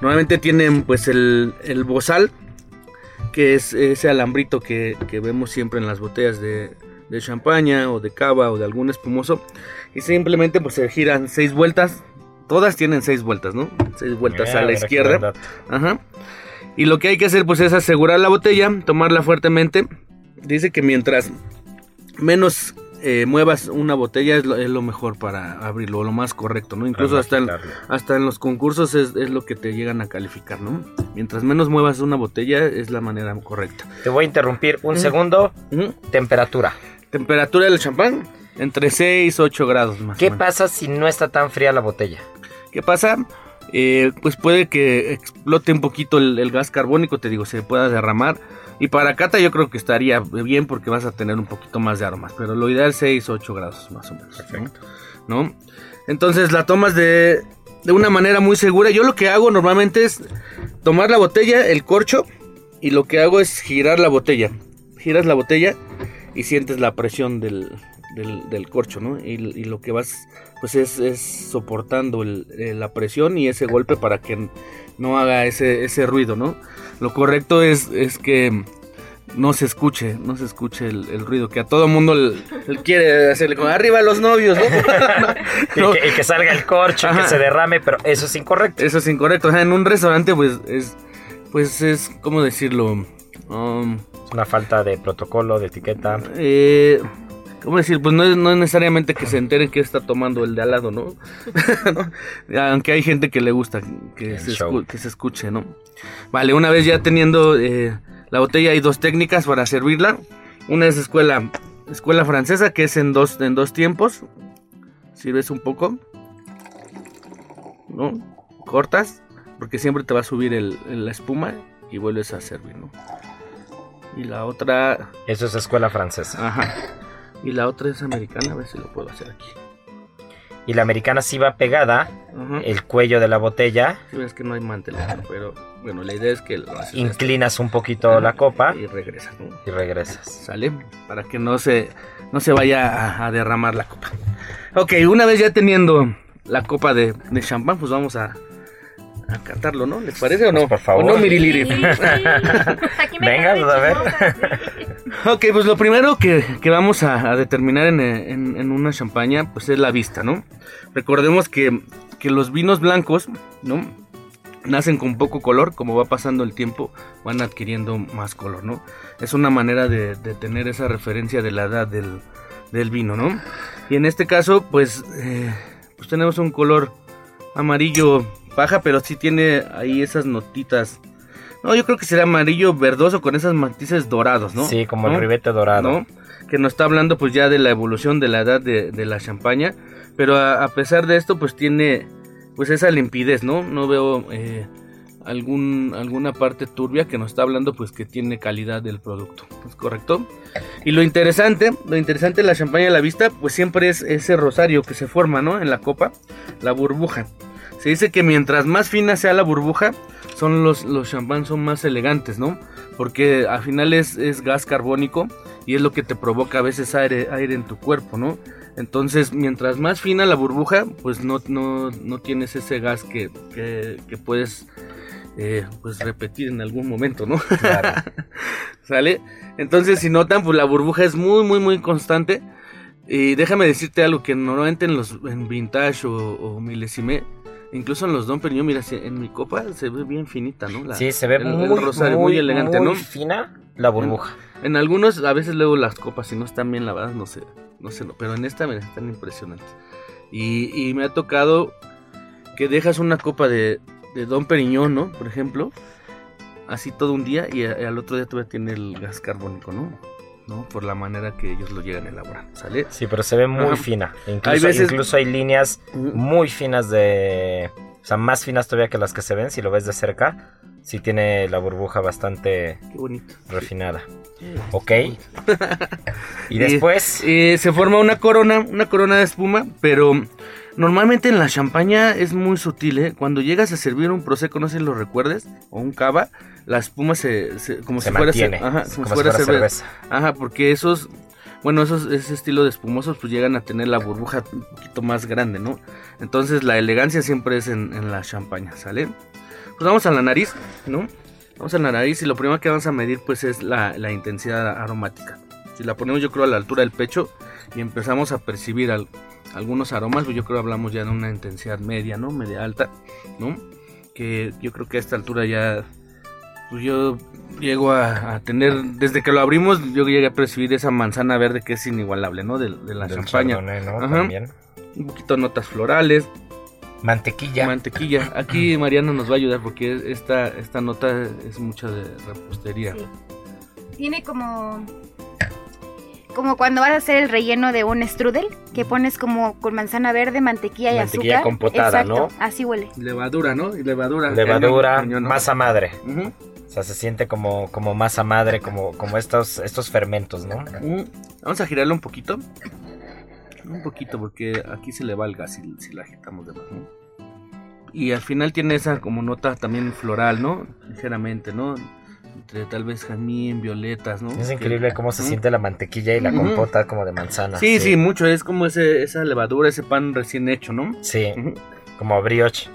S6: normalmente tienen pues el, el bozal, que es ese alambrito que, que, vemos siempre en las botellas de, de champaña o de cava o de algún espumoso. Y simplemente pues se giran seis vueltas. Todas tienen seis vueltas, ¿no? Seis vueltas
S1: Mira,
S6: a la izquierda. Ajá. Y lo que hay que hacer pues es asegurar la botella, tomarla fuertemente. Dice que mientras menos eh, muevas una botella es lo, es lo mejor para abrirlo, lo más correcto, ¿no? Incluso hasta en, hasta en los concursos es, es lo que te llegan a calificar, ¿no? Mientras menos muevas una botella es la manera correcta.
S1: Te voy a interrumpir un
S6: Mm.
S1: segundo. Temperatura.
S6: Temperatura del champán entre 6 y 8 grados más. o
S1: ¿Qué
S6: menos.
S1: pasa si no está tan fría la botella?
S6: ¿Qué pasa? Eh, pues puede que explote un poquito el, el gas carbónico, te digo, se pueda derramar. Y para cata yo creo que estaría bien porque vas a tener un poquito más de aromas. Pero lo ideal es 6 o 8 grados más o menos.
S1: Perfecto.
S6: ¿no? ¿No? Entonces la tomas de, de una manera muy segura. Yo lo que hago normalmente es tomar la botella, el corcho, y lo que hago es girar la botella. Giras la botella y sientes la presión del, del, del corcho, ¿no? Y, y lo que vas, pues es, es soportando el- eh, la presión y ese golpe para que no haga ese, ese ruido, ¿no? Lo correcto es, es que no se escuche, no se escuche el, el ruido, que a todo mundo le, le quiere hacerle como arriba los novios, ¿no? <laughs> <laughs>
S1: Y,
S6: No,
S1: que, y que salga el corcho, y que
S6: Ajá.
S1: se derrame, pero eso es incorrecto.
S6: Eso es incorrecto. O sea, en un restaurante, pues es, pues es, ¿cómo decirlo? Um,
S1: Es una falta de protocolo, de etiqueta.
S6: eh, ¿Cómo decir? Pues no es, no es necesariamente que se enteren que está tomando el de al lado, ¿no? <laughs> ¿No? Aunque hay gente que le gusta que se, que se escuche, ¿no? Vale, una vez ya teniendo eh, la botella, hay dos técnicas para servirla. Una es escuela, escuela francesa, que es en dos, en dos tiempos. Sirves un poco. ¿No? Cortas, porque siempre te va a subir el- el- la espuma y vuelves a servir, ¿no? Y la otra
S1: Eso es escuela francesa.
S6: Ajá. Y la otra es americana, a ver si lo puedo hacer aquí.
S1: Y la americana sí va pegada, el cuello de la botella.
S6: Sí, ves que no hay mantel, ¿no? pero bueno, la idea es que lo haces
S1: Inclinas un poquito la copa
S6: y regresas, ¿no?
S1: y regresas.
S6: ¿Sale? Para que no se, no se vaya a, a derramar la copa. Ok, una vez ya teniendo la copa de, de champán, pues vamos a, a cantarlo, ¿no? ¿Les parece o no?
S1: Pues, por favor.
S6: ¿O no, Miriliri? <laughs>
S3: Aquí me
S1: Venga, pues, a ver.
S6: Ok, pues lo primero que, que vamos a, a determinar en, en- en una champaña, pues es la vista, ¿no? Recordemos que, que los vinos blancos, ¿no? Nacen con poco color, como va pasando el tiempo, van adquiriendo más color, ¿no? Es una manera de, de tener esa referencia de la edad del, del vino, ¿no? Y en este caso, pues, eh, pues tenemos un color amarillo paja, pero sí tiene ahí esas notitas. No, yo creo que será amarillo verdoso con esas matices dorados, ¿no?
S1: Sí, como
S6: ¿No?
S1: el ribete dorado.
S6: ¿no? Que nos está hablando pues ya de la evolución de la edad de, de la champaña. Pero a, a pesar de esto pues tiene pues esa limpidez, ¿no? No veo eh, algún, alguna parte turbia que nos está hablando pues que tiene calidad del producto. ¿Es correcto? Y lo interesante, lo interesante de la champaña a la vista pues siempre es ese rosario que se forma, ¿no? En la copa, la burbuja. Se dice que mientras más fina sea la burbuja, son los, los champán son más elegantes, ¿no? Porque al final es, es gas carbónico y es lo que te provoca a veces aire, aire en tu cuerpo, ¿no? Entonces, mientras más fina la burbuja, pues no, no, no tienes ese gas que, que, que puedes eh, pues repetir en algún momento, ¿no?
S1: Claro. <laughs>
S6: ¿Sale? Entonces, si notan, pues la burbuja es muy, muy, muy constante. Y déjame decirte algo que normalmente en los en vintage o, o milésime Incluso en los Don Perignon, mira, en mi copa se ve bien finita, ¿no? La-
S1: Sí, se ve
S6: el- el
S1: muy,
S6: rosario,
S1: muy,
S6: elegante,
S1: muy
S6: ¿no?
S1: fina la burbuja.
S6: En algunos, a veces luego las copas, si no están bien lavadas, no sé, no sé, no, pero en esta me están impresionantes. Y, y me ha tocado que dejas una copa de, de Don Periñón, ¿no? Por ejemplo, así todo un día y a- al otro día todavía tiene el gas carbónico, ¿no? ¿No? Por la manera que ellos lo llegan a elaborar, ¿sale?
S1: Sí, pero se ve muy
S6: Ajá.
S1: fina. Incluso
S6: Hay veces-
S1: incluso hay líneas muy finas de... O sea, más finas todavía que las que se ven si lo ves de cerca. Sí tiene la burbuja bastante
S6: Qué bonito.
S1: refinada. Ok. <laughs> y después... <laughs>
S6: Eh, se forma una corona, una corona de espuma, pero normalmente en la champaña es muy sutil, ¿eh? Cuando llegas a servir un prosecco, no sé si lo recuerdes, o un cava, la espuma se, se- como
S1: se
S6: si fuera,
S1: mantiene.
S6: ajá, como
S1: como
S6: si fuera cerveza.
S1: cerveza.
S6: Ajá, porque esos, bueno, esos, ese estilo de espumosos pues llegan a tener la burbuja un poquito más grande, ¿no? Entonces la elegancia siempre es en, en la champaña, ¿sale? Pues vamos a la nariz, ¿no? Vamos a la nariz y lo primero que vamos a medir pues es la, la intensidad aromática. Si la ponemos yo creo a la altura del pecho y empezamos a percibir al- algunos aromas, pues yo creo que hablamos ya de una intensidad media, ¿no? Media alta, ¿no? Que yo creo que a esta altura ya pues yo llego a, a tener, desde que lo abrimos, yo llegué a percibir esa manzana verde que es inigualable, ¿no? De, de la
S1: Del
S6: champaña.
S1: ¿no?
S6: Ajá.
S1: También.
S6: Un poquito notas florales,
S1: Mantequilla.
S6: mantequilla. Aquí <clears throat> Mariana nos va a ayudar porque esta, esta nota es mucha de repostería.
S4: Sí. Tiene como. Como cuando vas a hacer el relleno de un strudel, que pones como con manzana verde, mantequilla y
S1: Mantequilla
S4: azúcar.
S1: compotada,
S4: Exacto,
S1: ¿no?
S4: Así huele.
S6: Levadura, ¿no? Y levadura.
S1: Levadura, masa madre. O sea, se siente como, como masa madre, como, como estos, estos fermentos, ¿no?
S6: Vamos a girarlo un poquito. Un poquito, porque aquí se le va el gas si, si la agitamos de más, ¿no? Y al final tiene esa como nota también floral, ¿no? Ligeramente, ¿no? Entre tal vez jazmín, violetas, ¿no?
S1: Es
S6: Que-
S1: increíble cómo se siente la mantequilla y la compota como de manzana.
S6: Sí, sí, mucho. Es como ese, esa levadura, ese pan recién hecho, ¿no?
S1: Sí, como brioche.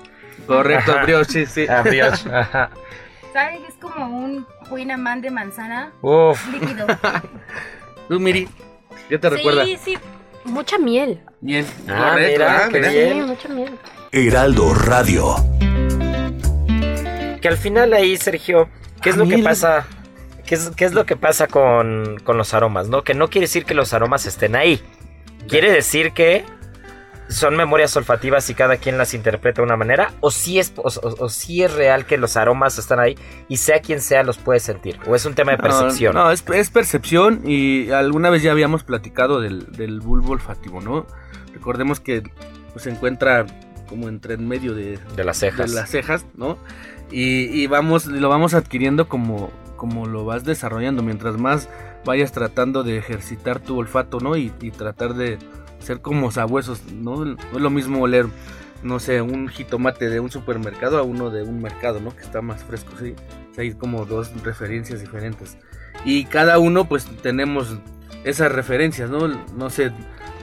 S6: Correcto,
S1: Ajá.
S6: brioche, sí.
S1: Ah, brioche. <laughs> Ajá.
S4: ¿Sabes? Es como un Queen de manzana
S1: Uf.
S4: líquido. <laughs>
S6: Tú, Miri, ¿qué te recuerda?
S3: Sí, sí. Mucha miel.
S6: Bien.
S1: Ah,
S6: Correcto,
S1: mira,
S6: ah, mira.
S3: Sí, mucha miel.
S2: Heraldo Radio.
S1: Que al final ahí, Sergio, ¿qué es lo que pasa? ¿Qué es, qué es lo que pasa con, con los aromas, no? Que no quiere decir que los aromas estén ahí. Quiere decir que son memorias olfativas y cada quien las interpreta de una manera. O sí es, o, o- o sí es real que los aromas están ahí y sea quien sea los puede sentir. O es un tema de percepción.
S6: No, no, es, es percepción y alguna vez ya habíamos platicado del, del bulbo olfativo, ¿no? Recordemos que pues, se encuentra como entre en medio de,
S1: De las cejas.
S6: de las cejas, ¿no? Y, vamos, lo vamos adquiriendo como, como lo vas desarrollando, mientras más vayas tratando de ejercitar tu olfato, ¿no? Y, tratar de ser como sabuesos, ¿no? Es lo mismo oler, no sé, un jitomate de un supermercado a uno de un mercado, ¿no? Que está más fresco, sí. O hay como dos referencias diferentes. Y cada uno, pues, tenemos esas referencias, ¿no? No sé,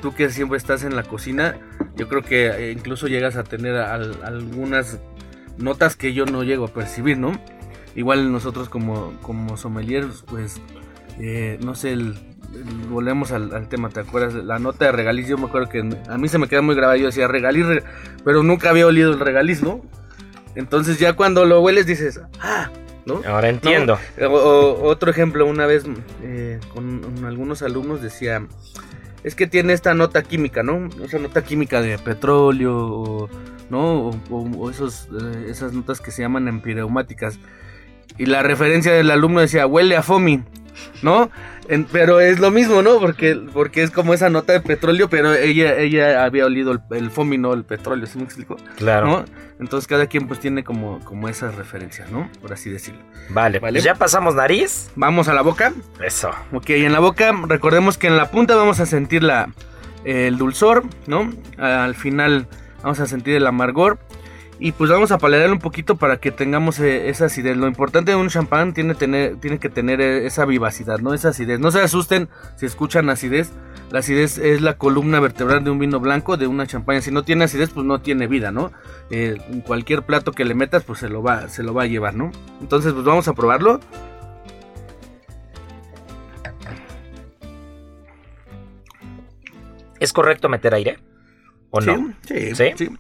S6: tú que siempre estás en la cocina, yo creo que eh, incluso llegas a tener al- algunas notas que yo no llego a percibir, ¿no? Igual nosotros como, como sommeliers, pues, eh, no sé, el- el- volvemos al, al tema, ¿te acuerdas? La nota de regaliz, yo me acuerdo que a mí se me queda muy grabada, yo decía regaliz, re- pero nunca había olido el regaliz, ¿no? Entonces ya cuando lo hueles dices, ah, ¿no?
S1: Ahora entiendo.
S6: O- o- otro ejemplo, una vez eh, con, con algunos alumnos decía, es que tiene esta nota química, ¿no? Esa nota química de petróleo, o, ¿no? O, esos, eh, esas notas que se llaman empireumáticas. Y la referencia del alumno decía, huele a foamy, ¿no? En- pero es lo mismo, ¿no? Porque, porque es como esa nota de petróleo, pero ella, ella había olido el, el foamy, no el petróleo, ¿sí me explico?
S1: Claro.
S6: ¿No? Entonces cada quien pues tiene como, como esas referencias, ¿no? Por así decirlo.
S1: Vale,
S6: Vale.
S1: pues ya pasamos nariz.
S6: Vamos a la boca.
S1: Eso.
S6: Ok, en la boca, recordemos que en la punta vamos a sentir la, el dulzor, ¿no? Al final vamos a sentir el amargor. Y pues vamos a palear un poquito para que tengamos eh, esa acidez. Lo importante de un champán tiene, tener, tiene que tener eh, esa vivacidad, ¿no? Esa acidez. No se asusten si escuchan acidez. La acidez es la columna vertebral de un vino blanco, de una champaña. Si no tiene acidez, pues no tiene vida, ¿no? Eh, cualquier plato que le metas, pues se lo, va, se lo va a llevar, ¿no? Entonces, pues vamos a probarlo.
S1: ¿Es correcto meter aire? ¿O no?
S6: Sí, sí,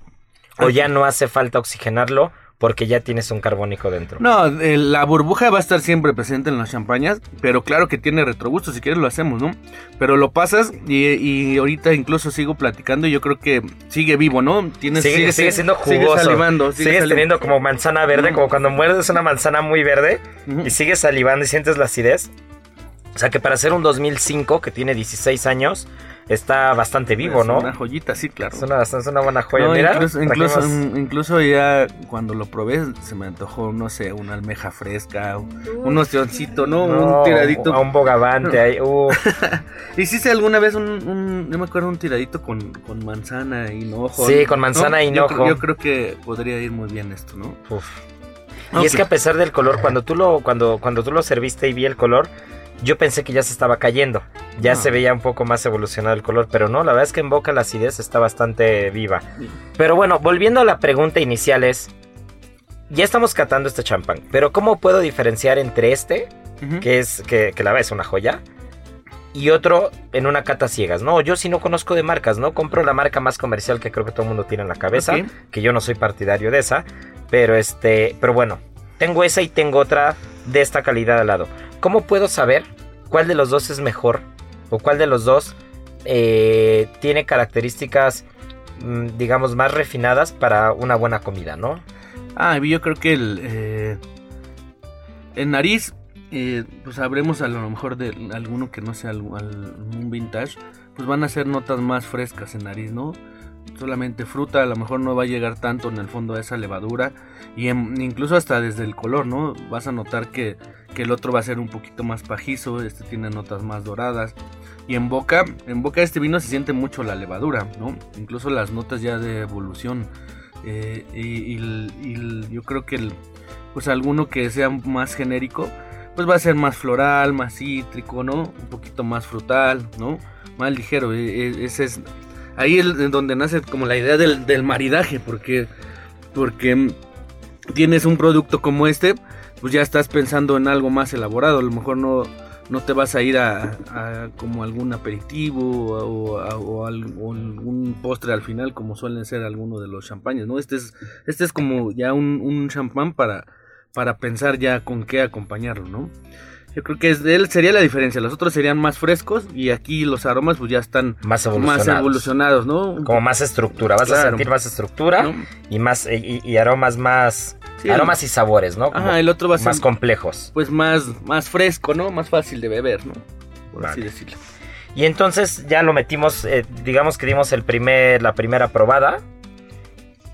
S1: o ya no hace falta oxigenarlo porque ya tienes un carbónico dentro.
S6: No, eh, la burbuja va a estar siempre presente en las champañas, pero claro que tiene retrogusto, si quieres lo hacemos, ¿no? Pero lo pasas y, y ahorita incluso sigo platicando y yo creo que sigue vivo, ¿no?
S1: Tienes, sigue, sigue, siendo jugoso. Sigue
S6: salivando.
S1: Sigue sigues teniendo como manzana verde, como cuando muerdes una manzana muy verde y sigues salivando y sientes la acidez. O sea que para hacer un 2005 que tiene 16 años, está bastante vivo,
S6: es
S1: ¿no?
S6: Una joyita, sí, claro.
S1: Es una, es una buena joya. Mira,
S6: incluso, incluso, incluso, ya cuando lo probé se me antojó, no sé, una almeja fresca, un ostioncito, ¿no? un tiradito.
S1: A un bogavante <laughs> ahí. Uh. <laughs>
S6: Hiciste alguna vez un, un, yo me acuerdo, un tiradito con, con manzana y hinojo.
S1: Sí, con manzana y hinojo.
S6: Yo, yo, creo que podría ir muy bien esto, ¿no?
S1: Uf. Y es que a pesar del color, cuando tú lo, cuando, cuando tú lo serviste y vi el color, yo pensé que ya se estaba cayendo. Ya
S6: No.
S1: se veía un poco más evolucionado el color, pero no, la verdad es que en boca la acidez está bastante viva. Pero bueno, volviendo a la pregunta inicial es, ya estamos catando este champán, pero ¿cómo puedo diferenciar entre este, que es que, que la verdad es una joya, y otro en una cata ciegas? No, yo sí no conozco de marcas, ¿no? Compro la marca más comercial que creo que todo el mundo tiene en la cabeza, que yo no soy partidario de esa, pero este, pero bueno, tengo esa y tengo otra de esta calidad al lado. ¿Cómo puedo saber cuál de los dos es mejor? ¿O cuál de los dos eh, tiene características, mm, digamos, más refinadas para una buena comida, ¿no?
S6: Ah, yo creo que el eh, en nariz, eh, pues habremos a lo mejor de alguno que no sea al- al- un vintage, pues van a ser notas más frescas en nariz, ¿no? Solamente fruta, a lo mejor no va a llegar tanto en el fondo a esa levadura y incluso hasta desde el color, ¿no? Vas a notar que, que el otro va a ser un poquito más pajizo, este tiene notas más doradas y en boca, en boca de este vino se siente mucho la levadura, ¿no? Incluso las notas ya de evolución eh, y, yo creo que el, pues alguno que sea más genérico, pues va a ser más floral, más cítrico, ¿no? Un poquito más frutal, ¿no? Más ligero. e- e- Ese es ahí es donde nace como la idea del, del maridaje, porque porque tienes un producto como este, pues ya estás pensando en algo más elaborado. A lo mejor no no te vas a ir a, como algún aperitivo o, a- o al- o algún postre al final como suelen ser algunos de los champañas, ¿no? Este es, este es como ya un, un champán para, para pensar ya con qué acompañarlo, ¿no? Yo creo que es él sería la diferencia, los otros serían más frescos y aquí los aromas pues ya están
S1: Más evolucionados.
S6: más evolucionados, ¿no?
S1: Como más estructura, vas a sentir más estructura
S6: ¿no?
S1: y más y, y aromas más
S6: Sí,
S1: aromas y sabores, ¿no? Como
S6: Ajá, el otro va a ser
S1: más complejos.
S6: pues más, más fresco, ¿no? Más fácil de beber, ¿no? Por así decirlo.
S1: Y entonces ya lo metimos, eh, digamos que dimos el primer, la primera probada.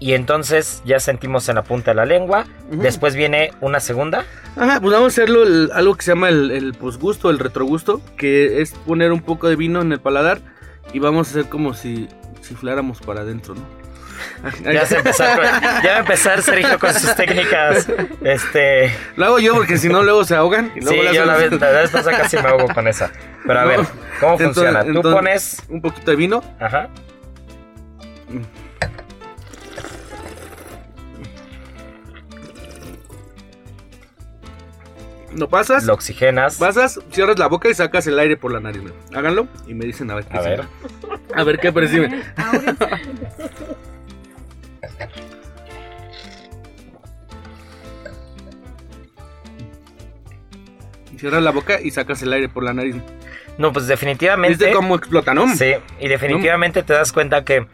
S1: Y entonces ya sentimos en la punta de la lengua. Después viene una segunda.
S6: Ajá, pues vamos a hacerlo el- algo que se llama el, el posgusto, el retrogusto, que es poner un poco de vino en el paladar y vamos a hacer como si chifláramos para adentro, ¿no?
S1: Ya se empezar, con- ya va a empezar Sergio con sus técnicas. Este.
S6: Lo hago yo porque si no luego se ahogan. Y
S1: Sí,
S6: luego le
S1: yo la vez, la vez pasada casi me ahogo con esa. Pero a
S6: No.
S1: ver, ¿cómo
S6: Entonces-
S1: funciona? Tú
S6: entonces-
S1: pones.
S6: un poquito de vino.
S1: Ajá.
S6: Lo pasas,
S1: Lo oxigenas.
S6: pasas, cierras la boca y sacas el aire por la nariz. ¿no? Háganlo y me dicen a ver qué
S1: A ver.
S6: A ver qué perciben. Cierras la boca y sacas el aire por la nariz.
S1: No, pues definitivamente.
S6: ¿Viste cómo explota, no?
S1: Sí, y definitivamente te das cuenta que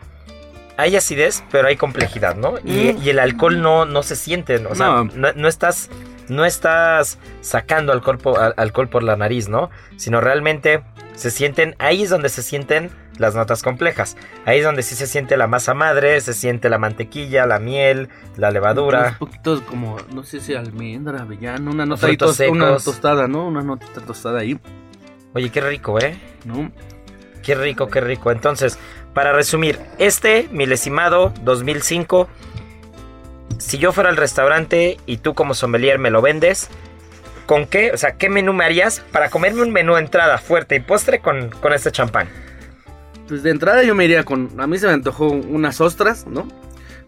S1: hay acidez, pero hay complejidad, ¿no? Y,
S6: Mm.
S1: y el alcohol no, no se siente, ¿no? o sea,
S6: No.
S1: no, no estás, no estás sacando alcohol por, al- alcohol por la nariz, ¿no? Sino realmente se sienten, ahí es donde se sienten las notas complejas. Ahí es donde sí se siente la masa madre, se siente la mantequilla, la miel, la
S6: Un
S1: levadura.
S6: poquito como, no sé si almendra, avellana, una nota ahí tos- una tostada, ¿no? Una notita tostada ahí,
S1: Oye, qué rico, ¿eh?
S6: ¿no?
S1: Qué rico, qué rico. Entonces, para resumir, este milesimado 2005, si yo fuera al restaurante y tú como sommelier me lo vendes, ¿con qué? O sea, ¿qué menú me harías para comerme un menú entrada fuerte y postre con, con este champán?
S6: Pues de entrada yo me iría con, a mí se me antojó unas ostras, ¿no?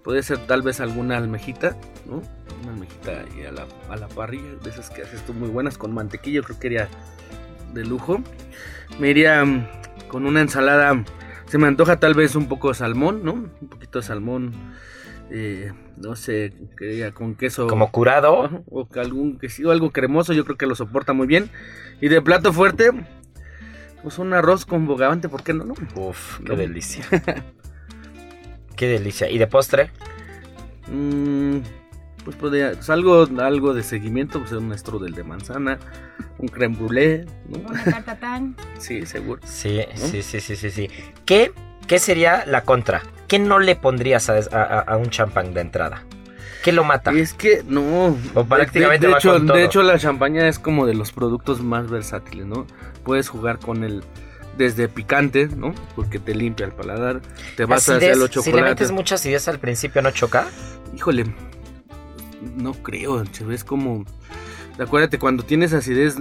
S6: Podría ser tal vez alguna almejita, ¿no? Una almejita ahí a la, a la parrilla, de esas que haces tú muy buenas con mantequilla, creo que iría de lujo. Me iría mm, con una ensalada, se me antoja tal vez un poco de salmón, ¿no? Un poquito de salmón eh, no sé, con queso.
S1: Como curado.
S6: Ajá, O que algún quesillo, algo cremoso, yo creo que lo soporta muy bien. Y de plato fuerte, pues un arroz con bogavante, ¿por qué no? no?
S1: Uf, qué
S6: No.
S1: delicia. <laughs> qué delicia. ¿Y de postre?
S6: Mm, pues podría, pues algo, algo de seguimiento, pues un strudel de manzana, un creme brûlée, ¿no?
S4: Una tartatán.
S6: Sí, seguro.
S1: Sí, sí, sí, sí, sí, sí. ¿Qué, ¿Qué sería la contra? ¿Qué no le pondrías a, a- a un champán de entrada? ¿Qué lo mata?
S6: Es que no.
S1: O prácticamente
S6: de, de hecho, de hecho, la champaña es como de los productos más versátiles, ¿no? Puedes jugar con el desde picante, ¿no? Porque te limpia el paladar. Te vas hacia
S1: Acidez,
S6: los
S1: si le
S6: chocolates.
S1: metes mucha acidez al principio, ¿no choca?
S6: Híjole, no creo, che, es como... Acuérdate, cuando tienes acidez,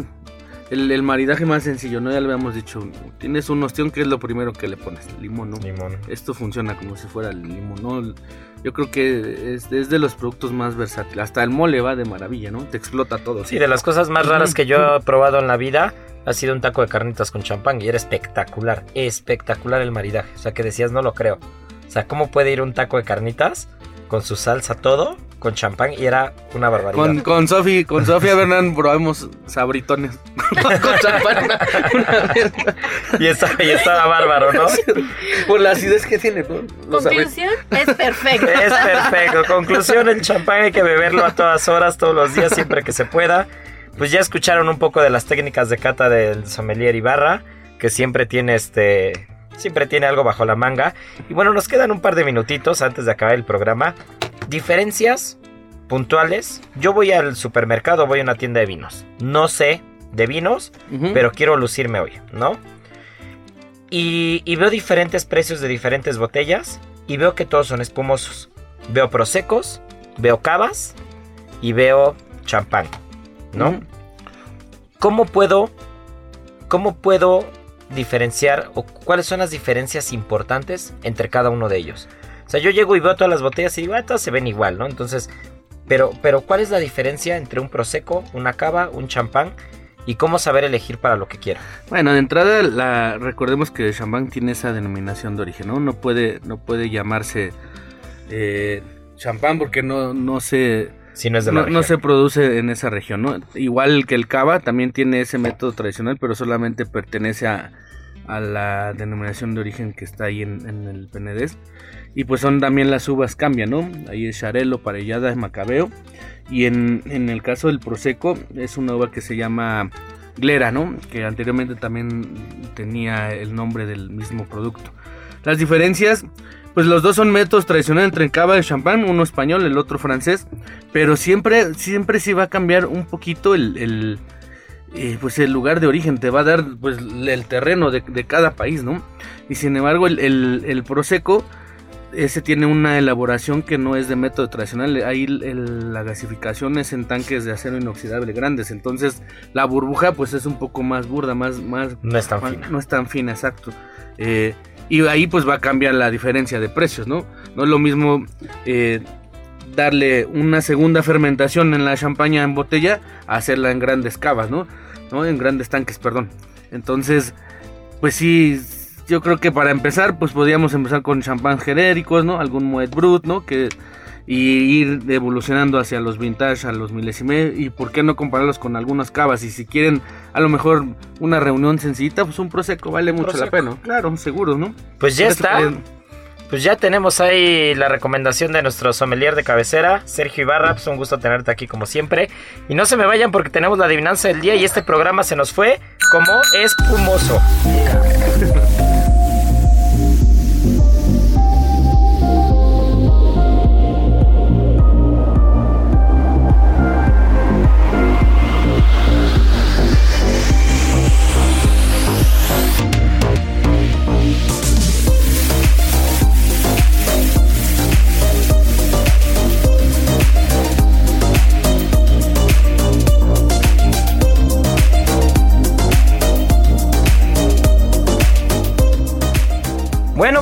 S6: el, el maridaje más sencillo, ¿no? Ya lo habíamos dicho, tienes un ostión, ¿qué es lo primero que le pones? Limón, ¿no?
S1: Limón.
S6: Esto funciona como si fuera el limón, ¿no? Yo creo que es, es de los productos más versátiles. Hasta el mole va de maravilla, ¿no? Te explota todo.
S1: Sí, de las cosas más raras que yo he probado en la vida ha sido un taco de carnitas con champán y era espectacular, espectacular el maridaje. O sea, que decías, no lo creo. O sea, ¿cómo puede ir un taco de carnitas con su salsa todo, con champán y era una barbaridad?
S6: Con, con Sofi, con Sofía Bernán probamos sabritones. <laughs> con champán una- una vez.
S1: Y estaba, y estaba bárbaro, ¿no?
S6: Por la acidez que tiene, ¿no? Sabes.
S3: Conclusión, es perfecto.
S1: Es perfecto. Conclusión, el champán hay que beberlo a todas horas, todos los días, siempre que se pueda. Pues ya escucharon un poco de las técnicas de cata del sommelier Ibarra, que siempre tiene este... Siempre tiene algo bajo la manga. Y bueno, nos quedan un par de minutitos antes de acabar el programa. Diferencias puntuales. Yo voy al supermercado, voy a una tienda de vinos. No sé de vinos, pero quiero lucirme hoy, ¿no? Y, y veo diferentes precios de diferentes botellas y veo que todos son espumosos. Veo prosecos, veo cavas y veo champán, ¿no? ¿Cómo puedo, cómo puedo diferenciar o cuáles son las diferencias importantes entre cada uno de ellos? O sea, yo llego y veo todas las botellas y digo, ah, todas se ven igual, ¿no? Entonces, pero, pero ¿cuál es la diferencia entre un prosecco, una cava, un champán y cómo saber elegir para lo que quiero?
S6: Bueno, de entrada, recordemos que champán tiene esa denominación de origen, ¿no? No puede, no puede llamarse eh, champán porque no, no se...
S1: Si no es de la
S6: No, no
S1: región.
S6: se produce en esa región, ¿no? Igual que el cava también tiene ese método tradicional, pero solamente pertenece a, a la denominación de origen que está ahí en, en el Penedés. Y pues son también las uvas cambian, ¿no? Ahí es Charelo, Parellada, Macabeo. Y en, en el caso del Prosecco es una uva que se llama Glera, ¿no? Que anteriormente también tenía el nombre del mismo producto. Las diferencias, pues los dos son métodos tradicionales entre cava y champán, uno español, el otro francés, pero siempre, siempre sí va a cambiar un poquito el, el, eh, pues el lugar de origen, te va a dar pues el terreno de, de cada país, ¿no? Y sin embargo el, el, el Prosecco, ese tiene una elaboración que no es de método tradicional, ahí el- la gasificación es en tanques de acero inoxidable grandes, entonces la burbuja pues es un poco más burda, más, más
S1: No es tan fina.
S6: No es tan fina, exacto. Eh, y ahí pues va a cambiar la diferencia de precios, ¿no? No es lo mismo eh, darle una segunda fermentación en la champaña en botella a hacerla en grandes cavas, ¿no? ¿no? En grandes tanques, perdón. Entonces, pues sí, yo creo que para empezar, pues podríamos empezar con champán genéricos, ¿no? Algún Moet Brut, ¿no? Que y ir evolucionando hacia los vintage, a los milésimes y por qué no compararlos con algunas cavas y si quieren a lo mejor una reunión sencillita, pues un prosecco vale mucho la pena, claro, seguro, ¿no?
S1: Pues ya está.
S6: que-
S1: Pues ya tenemos ahí la recomendación de nuestro sommelier de cabecera, Sergio Ibarra. Pues un gusto tenerte aquí como siempre. Y no se me vayan porque tenemos la adivinanza del día y este programa se nos fue como espumoso.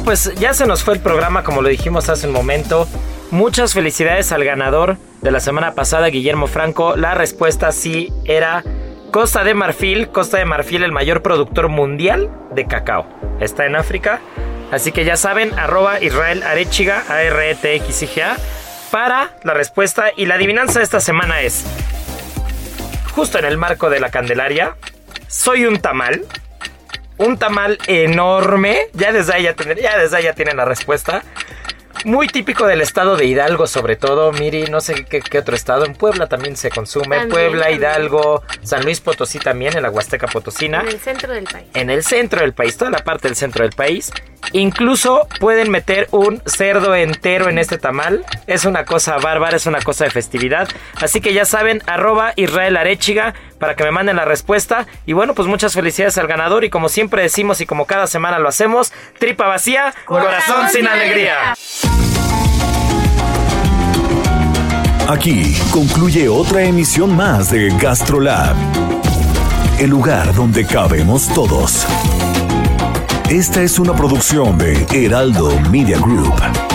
S1: Pues ya se nos fue el programa, como lo dijimos hace un momento. Muchas felicidades al ganador de la semana pasada, Guillermo Franco. La respuesta sí era Costa de Marfil. Costa de Marfil, el mayor productor mundial de cacao. Está en África. Así que ya saben, arroba Israel Arechiga, A-R-E-T-X-I-G-A, para la respuesta. Y la adivinanza de esta semana es, justo en el marco de la Candelaria, soy un tamal. Un tamal enorme. Ya desde ahí ya, desde ahí ya tienen la respuesta. Muy típico del estado de Hidalgo, sobre todo. Miri, no sé qué, qué otro estado. En Puebla también se consume.
S3: También,
S1: Puebla,
S3: también.
S1: Hidalgo, San Luis Potosí también, en la Huasteca Potosina
S3: En el centro del país.
S1: en el centro del país, toda la parte del centro del país. Incluso pueden meter un cerdo entero en este tamal. Es una cosa bárbara, es una cosa de festividad. Así que ya saben, arroba Israel Arechiga para que me manden la respuesta. Y bueno, pues muchas felicidades al ganador. Y como siempre decimos y como cada semana lo hacemos, tripa vacía, corazón, sin alegría.
S2: Aquí concluye otra emisión más de GastroLab, el lugar donde cabemos todos. Esta es una producción de Heraldo Media Group.